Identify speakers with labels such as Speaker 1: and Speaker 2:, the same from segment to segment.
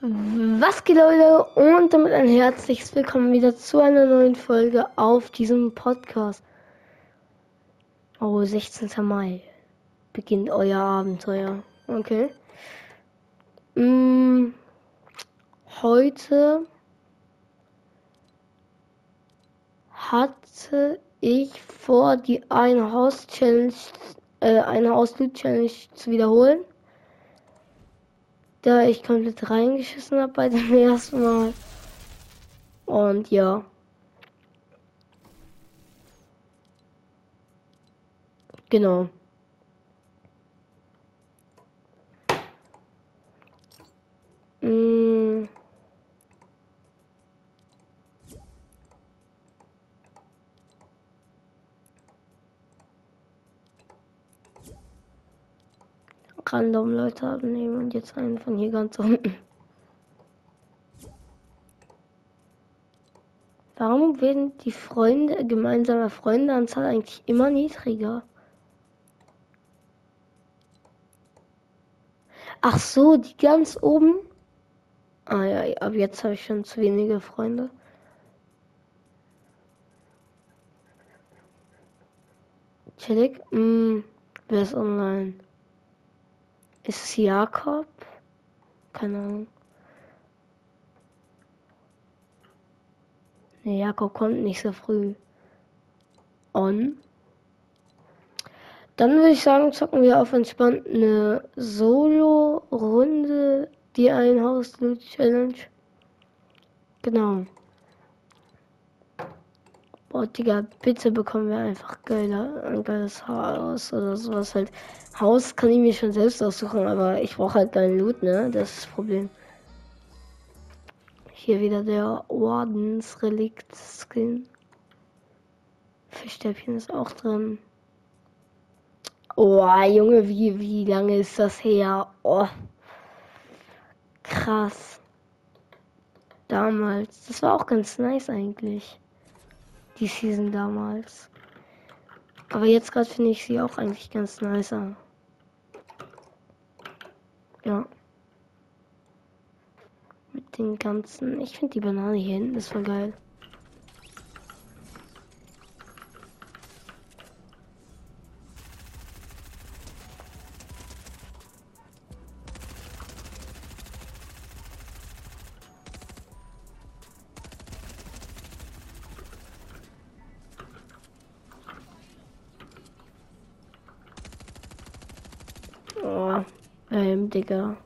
Speaker 1: Was geht Leute und damit ein herzliches Willkommen wieder zu einer neuen Folge auf diesem Podcast. Oh, 16. Mai beginnt euer Abenteuer. Okay. Mm, heute hatte ich vor, die eine Haus Challenge, äh, eine Haus Loot Challenge zu wiederholen da ich komplett reingeschissen habe bei dem ersten Mal. Und ja. Genau. Random Leute abnehmen und jetzt einen von hier ganz unten. Warum werden die Freunde, gemeinsame Freundeanzahl eigentlich immer niedriger? Ach so, die ganz oben? Ah ja, ab jetzt habe ich schon zu wenige Freunde. Chillig? Mm, wer ist online? Ist es Jakob? Keine Ahnung. Ne, Jakob kommt nicht so früh. On. Dann würde ich sagen, zocken wir auf entspannt eine Solo-Runde, die ein Haus Loot Challenge. Genau. Boah, Digga, bitte bekommen wir einfach geiler, ein geiles Haus oder sowas halt. Haus kann ich mir schon selbst aussuchen, aber ich brauche halt geilen Loot, ne? Das ist das Problem. Hier wieder der Ordensrelikt-Skin. Fischstäbchen ist auch drin. Oh, Junge, wie, wie lange ist das her? Oh. Krass. Damals. Das war auch ganz nice eigentlich die Season damals. Aber jetzt gerade finde ich sie auch eigentlich ganz nice. Ja. Mit den ganzen. Ich finde die Banane hier hinten ist voll geil. Digga.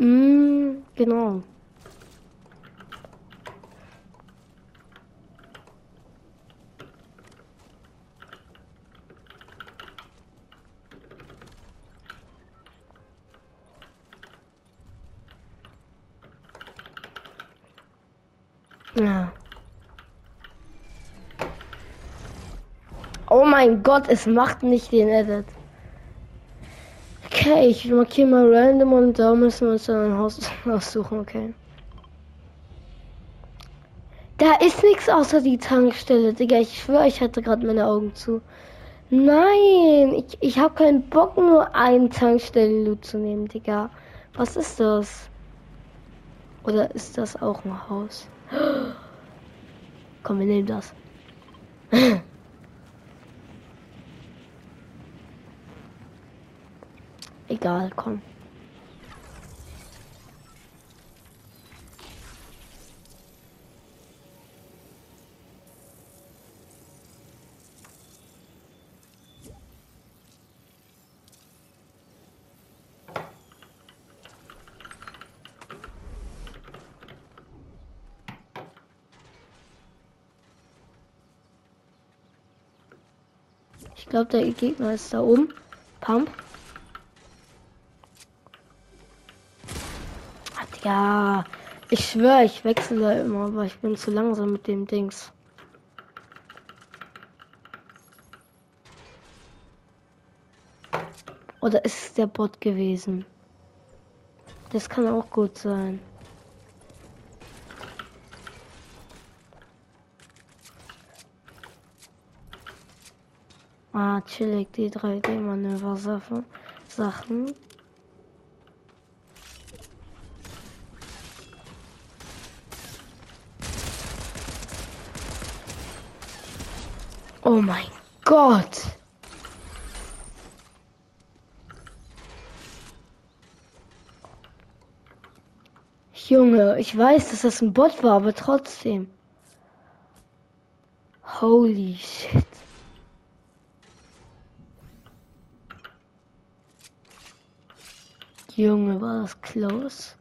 Speaker 1: Mm, genau. Mein Gott, es macht nicht den Edit. Okay, ich markiere mal random und da müssen wir uns dann ein Haus aussuchen, okay. Da ist nichts außer die Tankstelle, Digga. Ich schwöre, ich hatte gerade meine Augen zu. Nein, ich, ich habe keinen Bock, nur einen Tankstellen-Loot zu nehmen, Digga. Was ist das? Oder ist das auch ein Haus? Komm, wir nehmen das. Egal, komm. Ich glaube, der Gegner ist da oben. Pump. Ja, ich schwöre, ich wechsle immer, aber ich bin zu langsam mit dem Dings. Oder ist es der Bot gewesen? Das kann auch gut sein. Ah, chillig, die 3D-Manöver-Sachen. Oh mein Gott. Junge, ich weiß, dass das ein Bot war, aber trotzdem. Holy shit. Junge, war das close.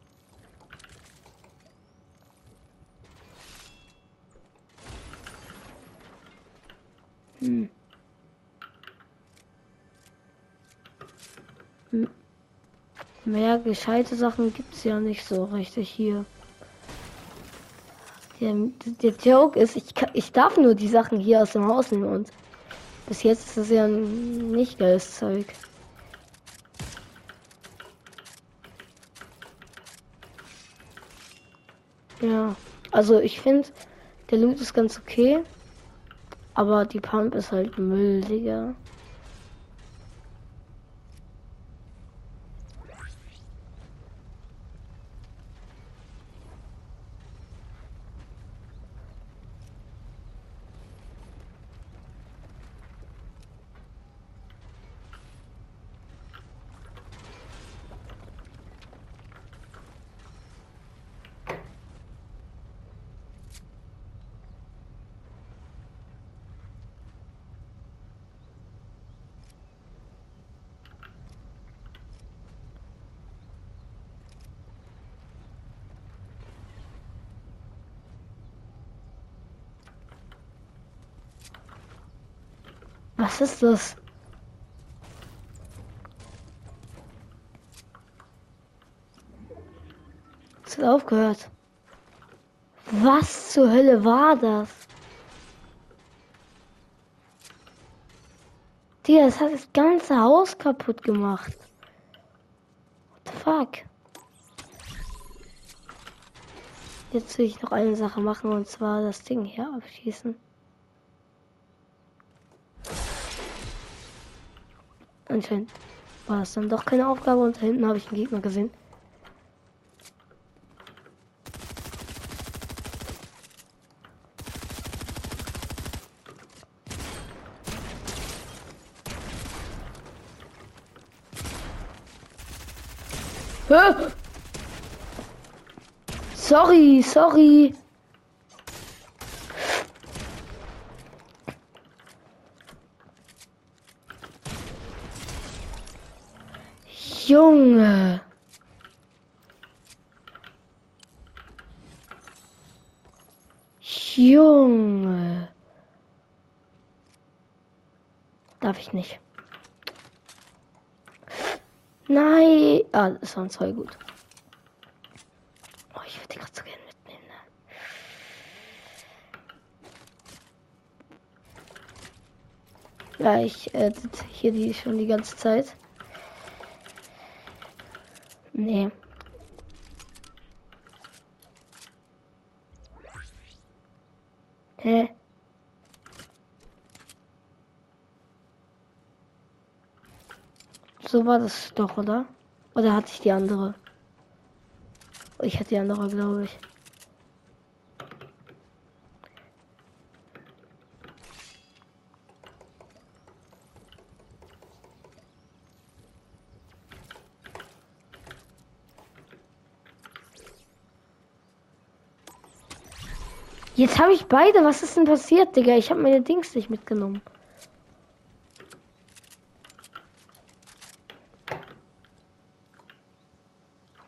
Speaker 1: Hm. Mehr gescheite Sachen gibt es ja nicht so richtig hier. Der, der Joke ist, ich, ich darf nur die Sachen hier aus dem Haus nehmen und bis jetzt ist es ja nicht geiles Zeug. Ja, also ich finde, der Loot ist ganz okay. Aber die Pump ist halt Müll, Digga. Was ist das? Es hat aufgehört. Was zur Hölle war das? Digga, das hat das ganze Haus kaputt gemacht. What the fuck? Jetzt will ich noch eine Sache machen und zwar das Ding hier abschießen. Anscheinend war das dann doch keine Aufgabe und da hinten habe ich einen Gegner gesehen. Sorry, sorry. Junge. Junge. Darf ich nicht. Nein. Ah, das waren zwei gut. Oh, ich würde die gerade so gerne mitnehmen. Ne? Ja, ich äh, hier die schon die ganze Zeit. Nee. Hä? So war das doch, oder? Oder hatte ich die andere? Ich hatte die andere, glaube ich. Jetzt habe ich beide. Was ist denn passiert, Digga? Ich habe meine Dings nicht mitgenommen.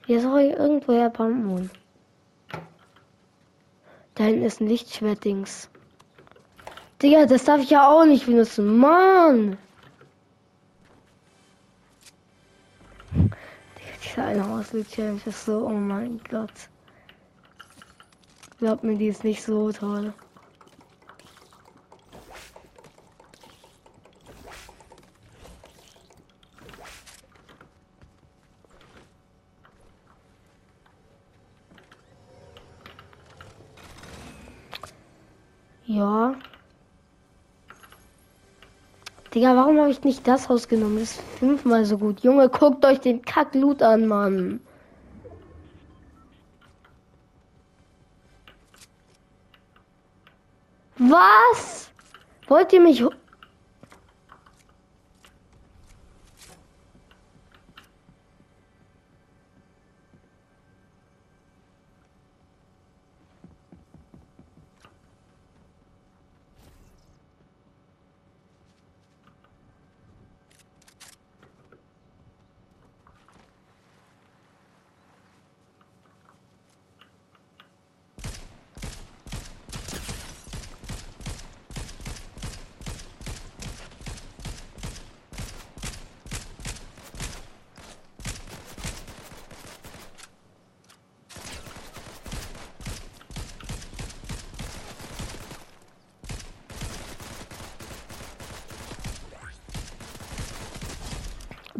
Speaker 1: Hier soll ich irgendwoher Bambun. Da hinten ist ein Lichtschwert-Dings. Digga, das darf ich ja auch nicht benutzen. Mann! Digga, dieser eine Hauslicht-Challenge ist so, oh mein Gott. Glaubt mir, die ist nicht so toll. Ja. Digga, warum habe ich nicht das Haus genommen? Das ist fünfmal so gut. Junge, guckt euch den Kack-Loot an, Mann. Was? Wollt ihr mich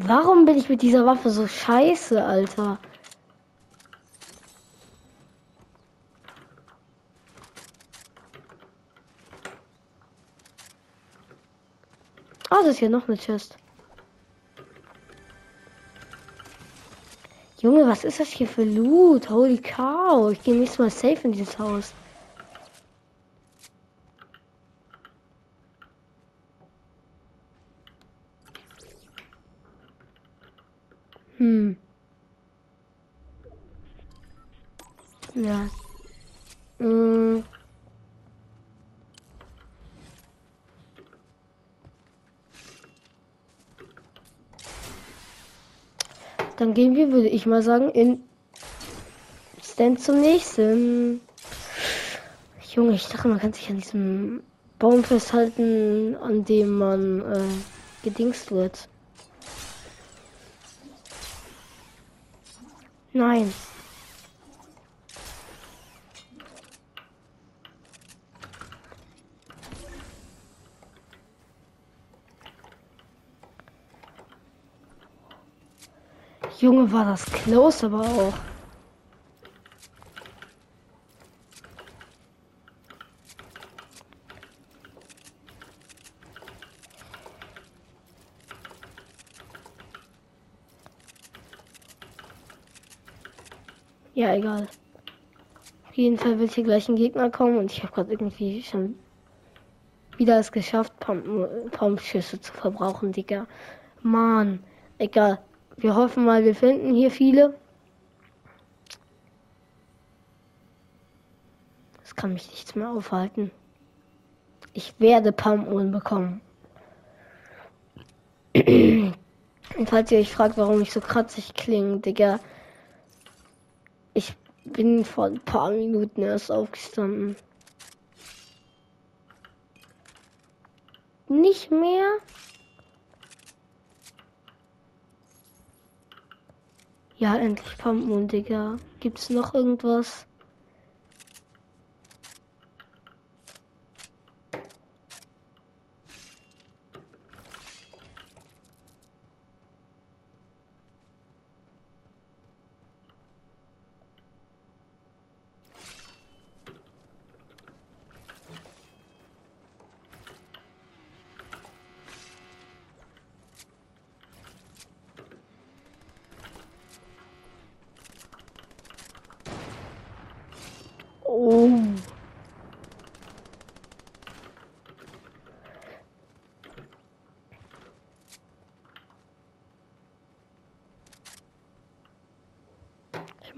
Speaker 1: Warum bin ich mit dieser Waffe so scheiße, Alter? Ah, oh, das ist hier noch eine Chest. Junge, was ist das hier für Loot? Holy cow. Ich gehe nächstes Mal safe in dieses Haus. Hm. Ja. Hm. Dann gehen wir, würde ich mal sagen, in Stand zum nächsten. Junge, ich dachte, man kann sich an diesem Baum festhalten, an dem man äh, gedingst wird. Nein. Junge, war das close, aber auch. Ja, egal. Auf jeden Fall wird hier gleich ein Gegner kommen und ich habe gerade irgendwie schon wieder es geschafft, Pumpschüsse zu verbrauchen, Digga. Mann, egal. Wir hoffen mal, wir finden hier viele. Das kann mich nichts mehr aufhalten. Ich werde Pumpen bekommen. Und falls ihr euch fragt, warum ich so kratzig klinge, Digga, bin vor ein paar Minuten erst aufgestanden. Nicht mehr? Ja, endlich Pumpmoon, Digga. Gibt's noch irgendwas?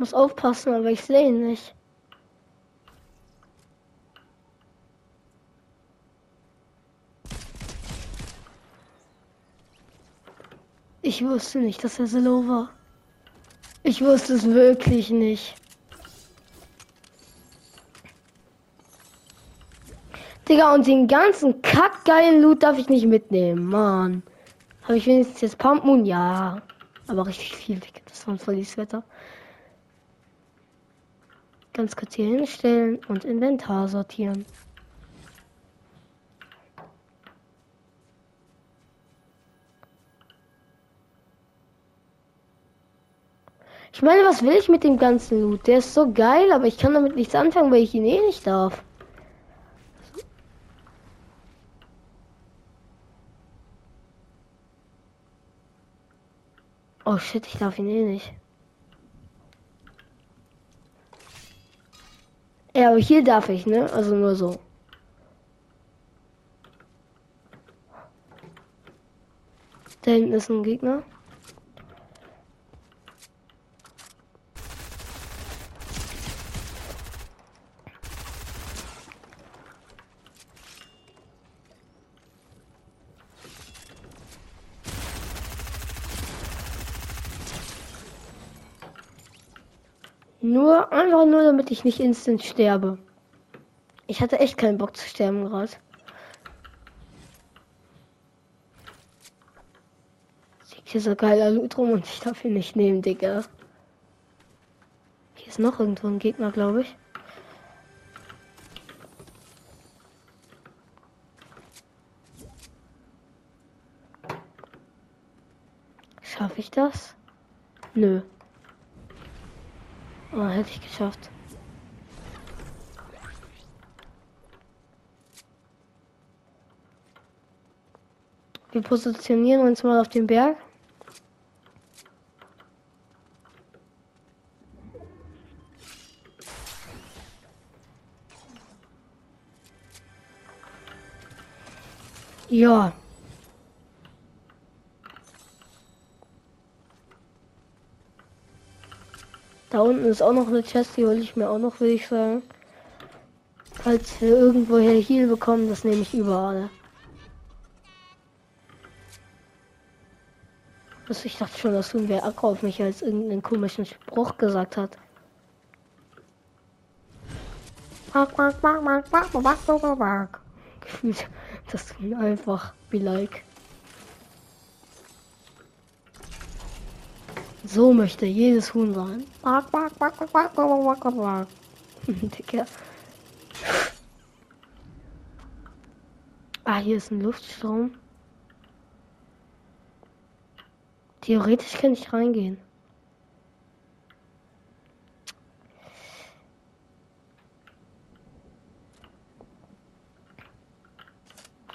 Speaker 1: Muss aufpassen, aber ich sehe ihn nicht. Ich wusste nicht, dass er so war. Ich wusste es wirklich nicht. Digga, und den ganzen kackgeilen Loot darf ich nicht mitnehmen, Mann. Habe ich wenigstens jetzt Pump Moon? Ja. Aber richtig viel weg. Das war ein volles Wetter. Ganz kurz hier hinstellen und Inventar sortieren. Ich meine, was will ich mit dem ganzen Loot? Der ist so geil, aber ich kann damit nichts anfangen, weil ich ihn eh nicht darf. Oh shit, ich darf ihn eh nicht. Ja, aber hier darf ich, ne? Also nur so. Da hinten ist ein Gegner. Nur, einfach nur, damit ich nicht instant sterbe. Ich hatte echt keinen Bock zu sterben gerade. Hier so geiler Loot rum und ich darf ihn nicht nehmen, Digga. Hier ist noch irgendwo ein Gegner, glaube ich. Schaffe ich das? Nö. Oh, hätte ich geschafft. Wir positionieren uns mal auf den Berg. Ja. Da unten ist auch noch eine Chest, die hole ich mir auch noch, würde ich sagen. Falls wir irgendwo hier Heal bekommen, das nehme ich überall. Also ich dachte schon, dass irgendwer Acker auf mich als irgendeinen komischen Spruch gesagt hat. Gefühlt, das tun einfach wie like. So möchte jedes Huhn sein. Ah, hier ist ein Luftstrom. Theoretisch kann ich reingehen.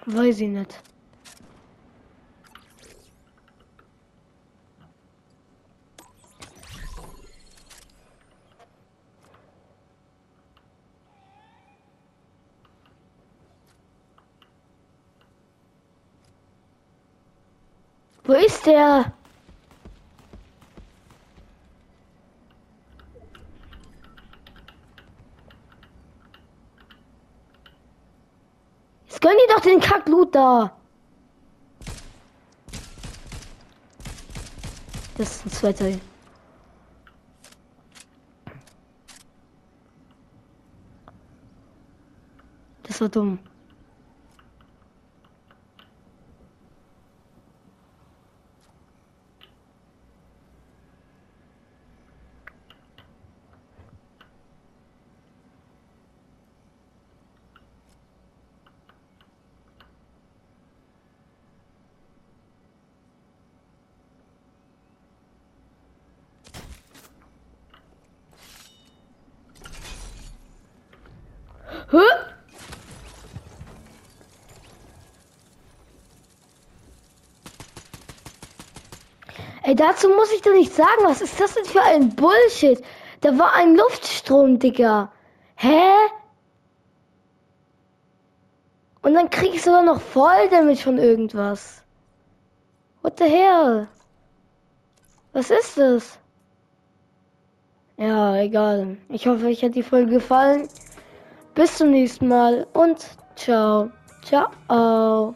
Speaker 1: Weiß ich nicht. Wo ist der? Jetzt Kacklut da. Das ist ein zweiter. Das war dumm. Hä? Ey, dazu muss ich doch nicht sagen, was ist das denn für ein Bullshit? Da war ein Luftstrom, Digga. Hä? Und dann krieg ich sogar noch voll damit von irgendwas. What the hell? Was ist das? Ja, egal. Ich hoffe, euch hat die Folge gefallen. Bis zum nächsten Mal und ciao. Ciao.